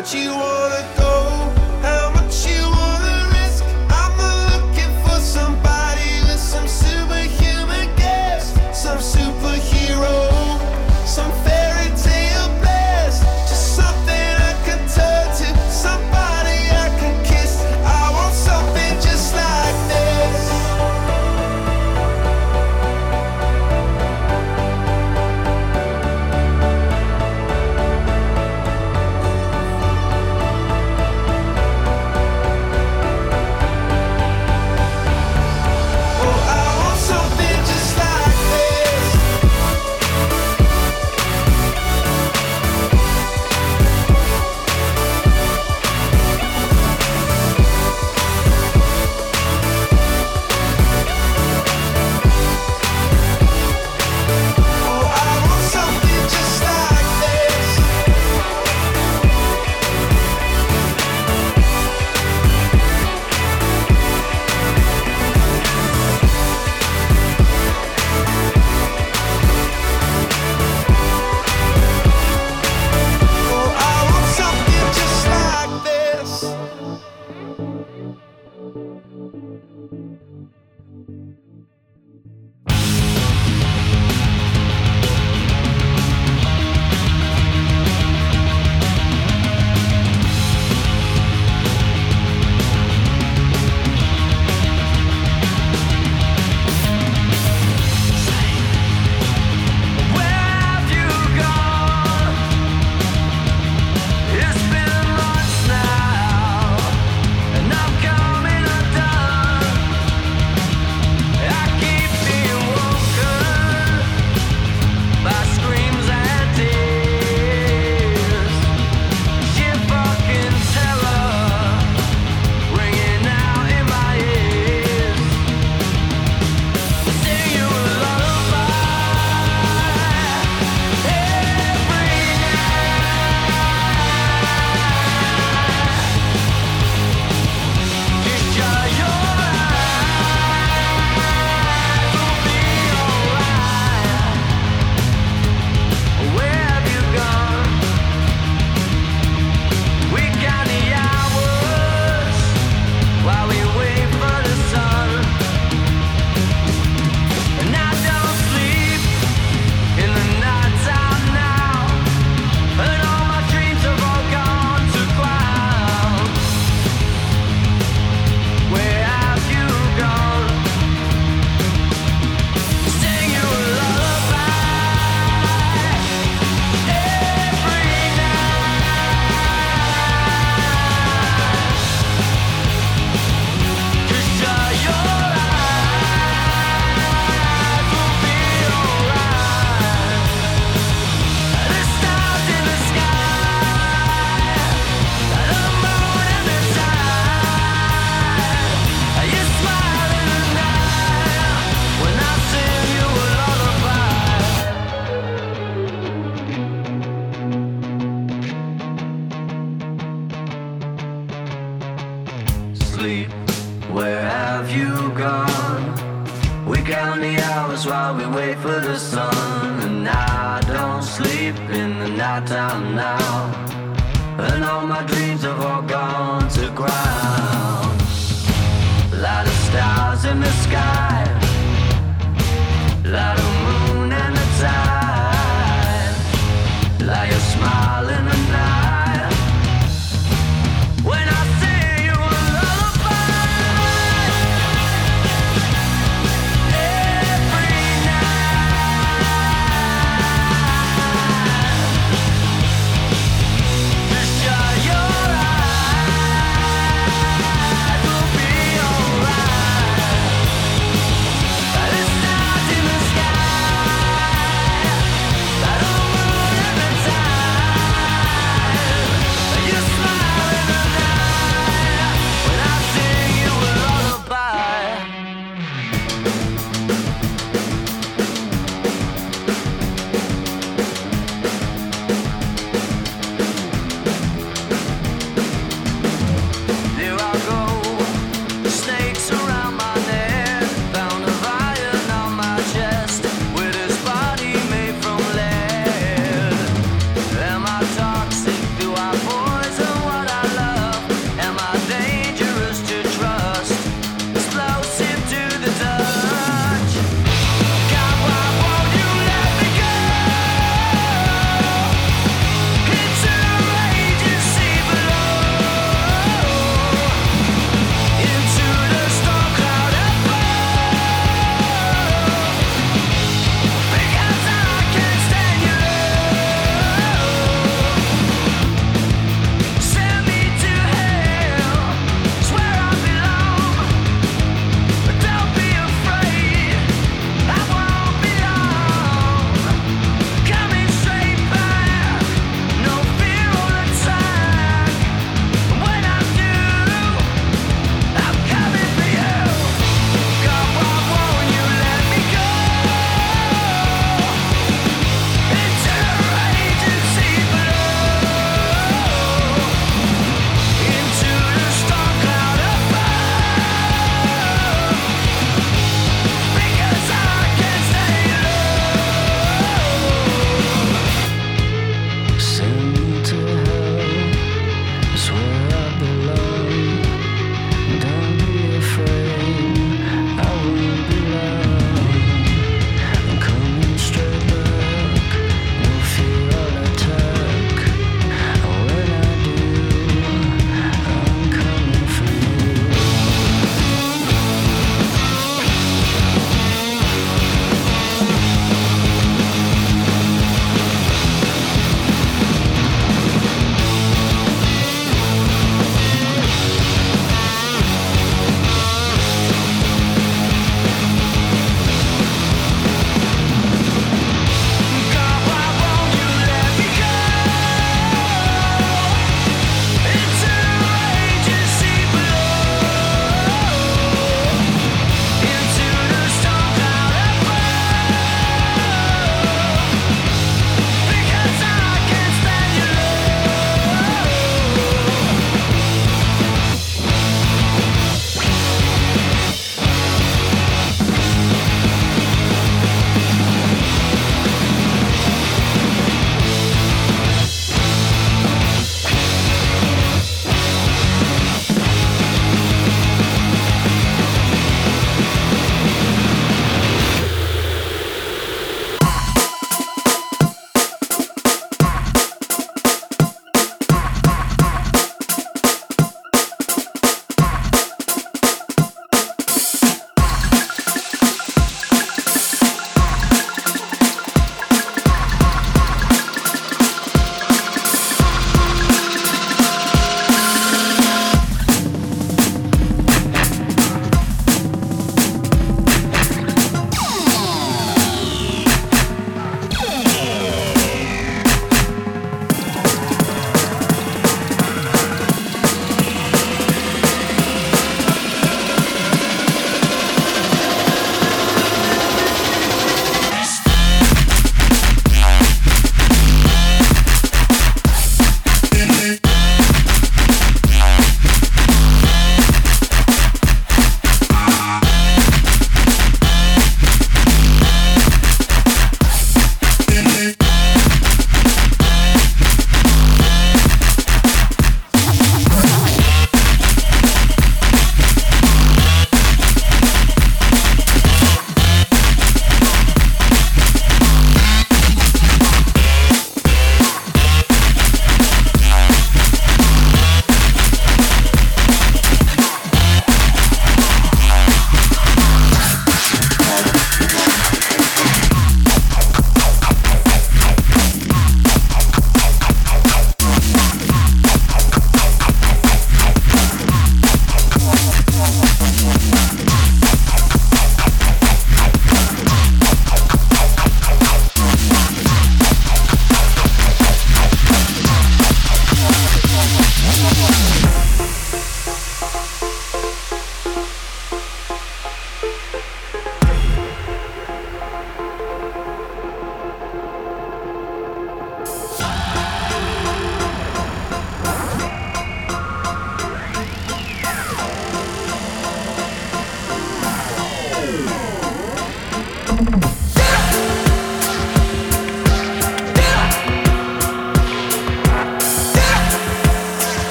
Where'd you wanna go? Sun.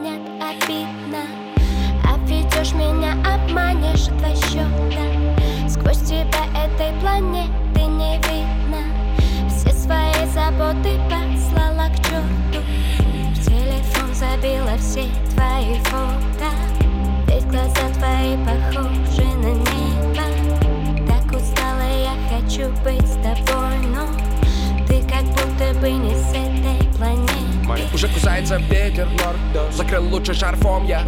Манят обидно. Обведешь меня, обманешь два счета Сквозь тебя этой планеты не видно. Все свои заботы послала к черту. В телефон забила все твои фото. Ведь глаза твои похожи на небо. Так устала я хочу быть с тобой, но Ты как будто бы не с этой планеты Уже кусается ветер Закрыл лучше шарфом я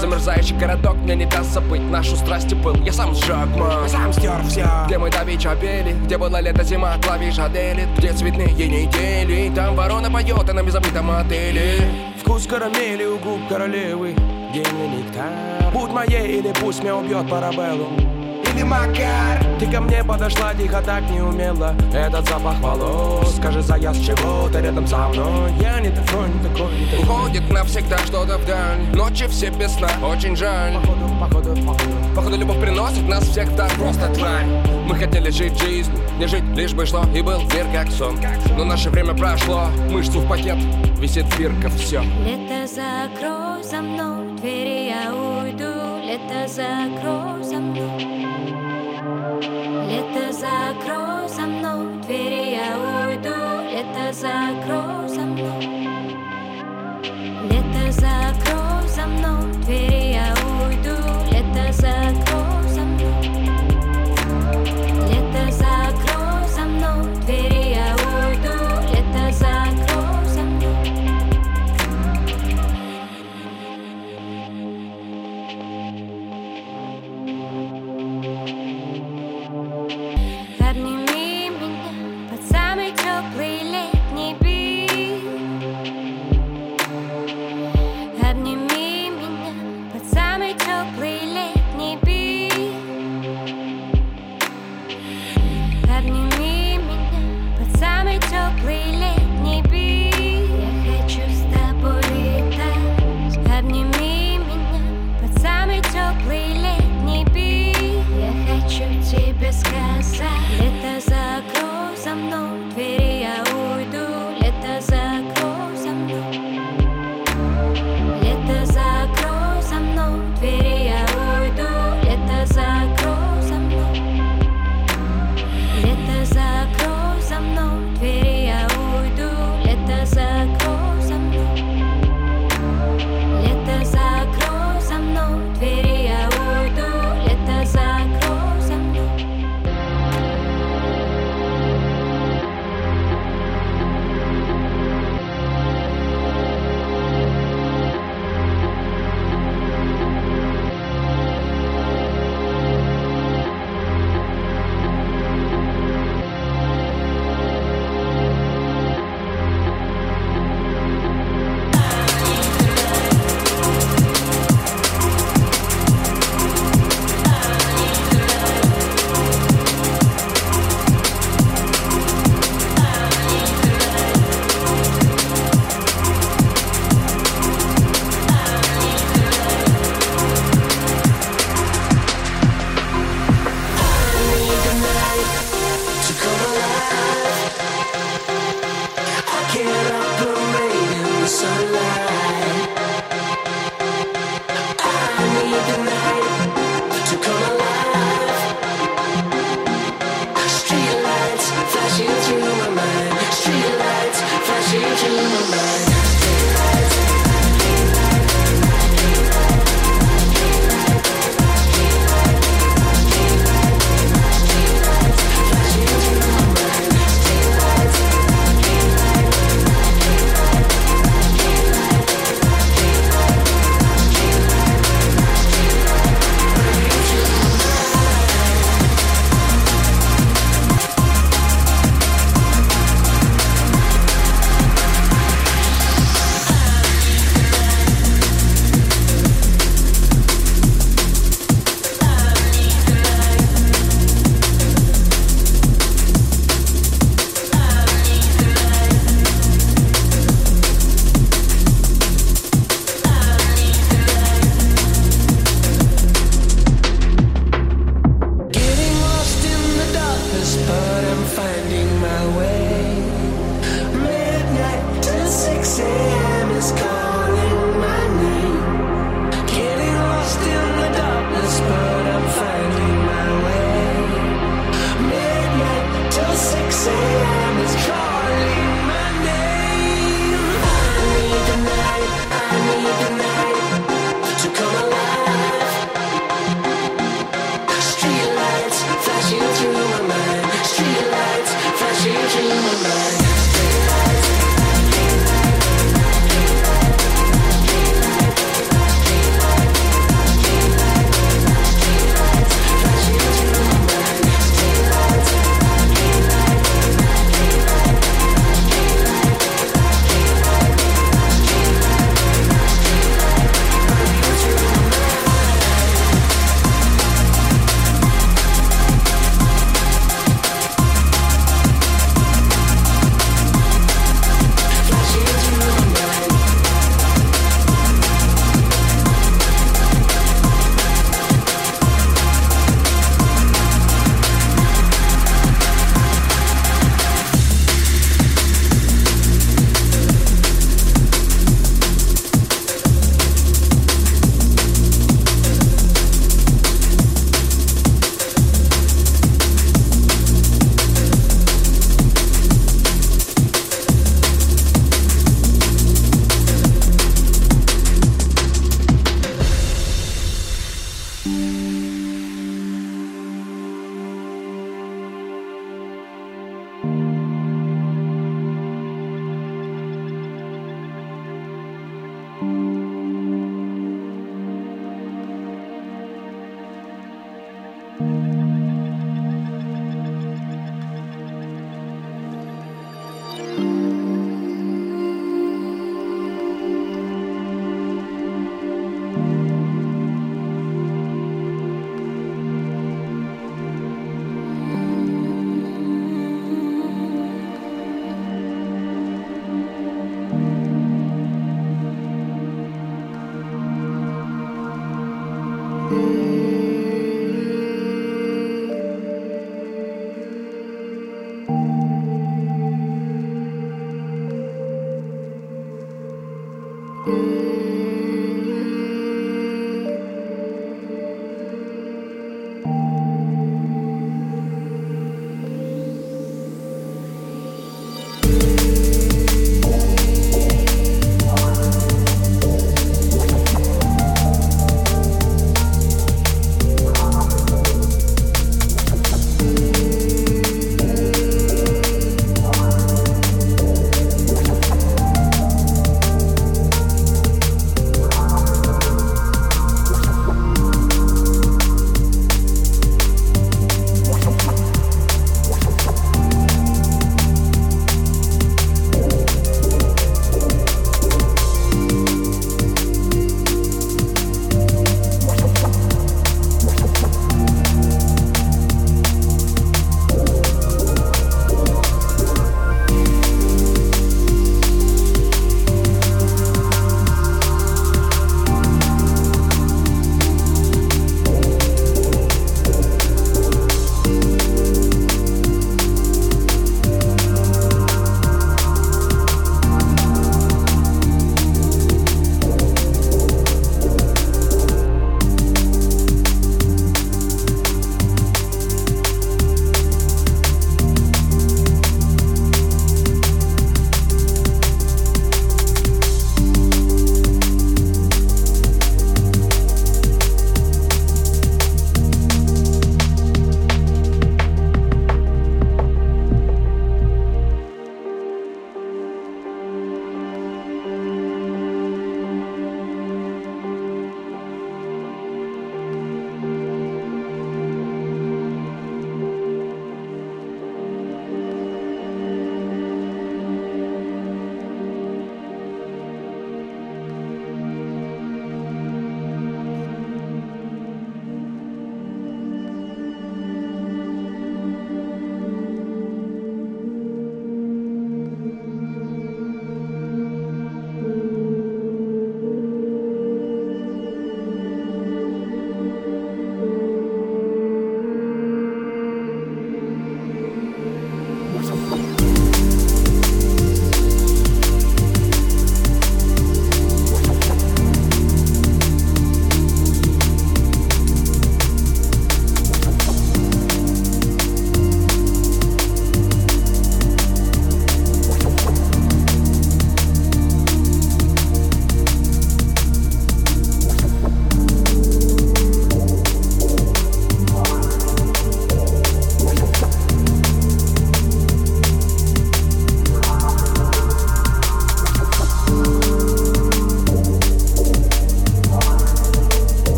Замерзающий городок мне не даст забыть Нашу страсть и пыл. Я сам сжег мой Сам стер все Где мы давеча пели Где была лето, зима, клавиша делит Где цветные недели Там ворона поет, а на беззабытом отеле Вкус карамели у губ королевы День нектар. Будь моей или пусть меня убьет парабеллум Или Макар Ты ко мне подошла тихо, так не умела. Этот запах волос Скажи, заяц, чего ты рядом со мной. Я не такой, не такой, не такой. Уходит навсегда что-то вдаль Ночи все без сна, очень жаль. Походу, походу, походу. Походу любовь приносит нас всех так просто тварь. Мы хотели жить жизнь, не жить, лишь бы шло И был мир как сон. Но наше время прошло, мышцу в пакет Висит бирка, все Лето закрой за мной двери, я уйду Лето закрой за мной Лето закрой за мной двери, я уйду. Лето закрой за мной Лето закрой за мной двери,